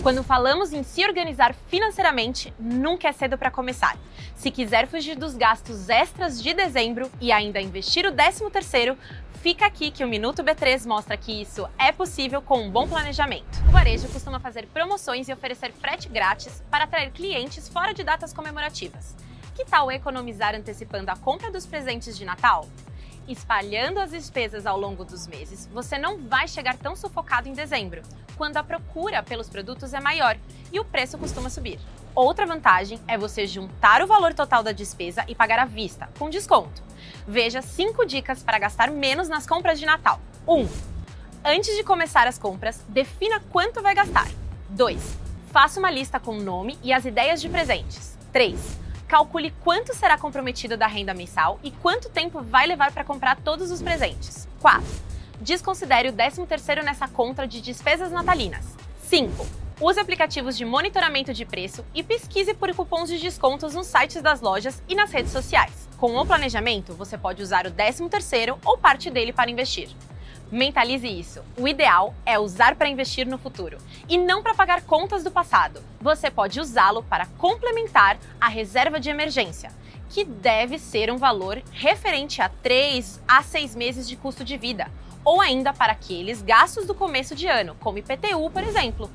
Quando falamos em se organizar financeiramente, nunca é cedo para começar. Se quiser fugir dos gastos extras de dezembro e ainda investir o 13º, fica aqui que o Minuto B3 mostra que isso é possível com um bom planejamento. O varejo costuma fazer promoções e oferecer frete grátis para atrair clientes fora de datas comemorativas. Que tal economizar antecipando a compra dos presentes de Natal? Espalhando as despesas ao longo dos meses, você não vai chegar tão sufocado em dezembro, quando a procura pelos produtos é maior e o preço costuma subir. Outra vantagem é você juntar o valor total da despesa e pagar à vista, com desconto. Veja 5 dicas para gastar menos nas compras de Natal. 1. Um, antes de começar as compras, defina quanto vai gastar. 2. Faça uma lista com o nome e as ideias de presentes. 3 calcule quanto será comprometido da renda mensal e quanto tempo vai levar para comprar todos os presentes. 4. Desconsidere o 13º nessa conta de despesas natalinas. 5. Use aplicativos de monitoramento de preço e pesquise por cupons de descontos nos sites das lojas e nas redes sociais. Com o planejamento, você pode usar o 13º ou parte dele para investir. Mentalize isso. O ideal é usar para investir no futuro e não para pagar contas do passado. Você pode usá-lo para complementar a reserva de emergência, que deve ser um valor referente a 3 a 6 meses de custo de vida, ou ainda para aqueles gastos do começo de ano, como IPTU, por exemplo.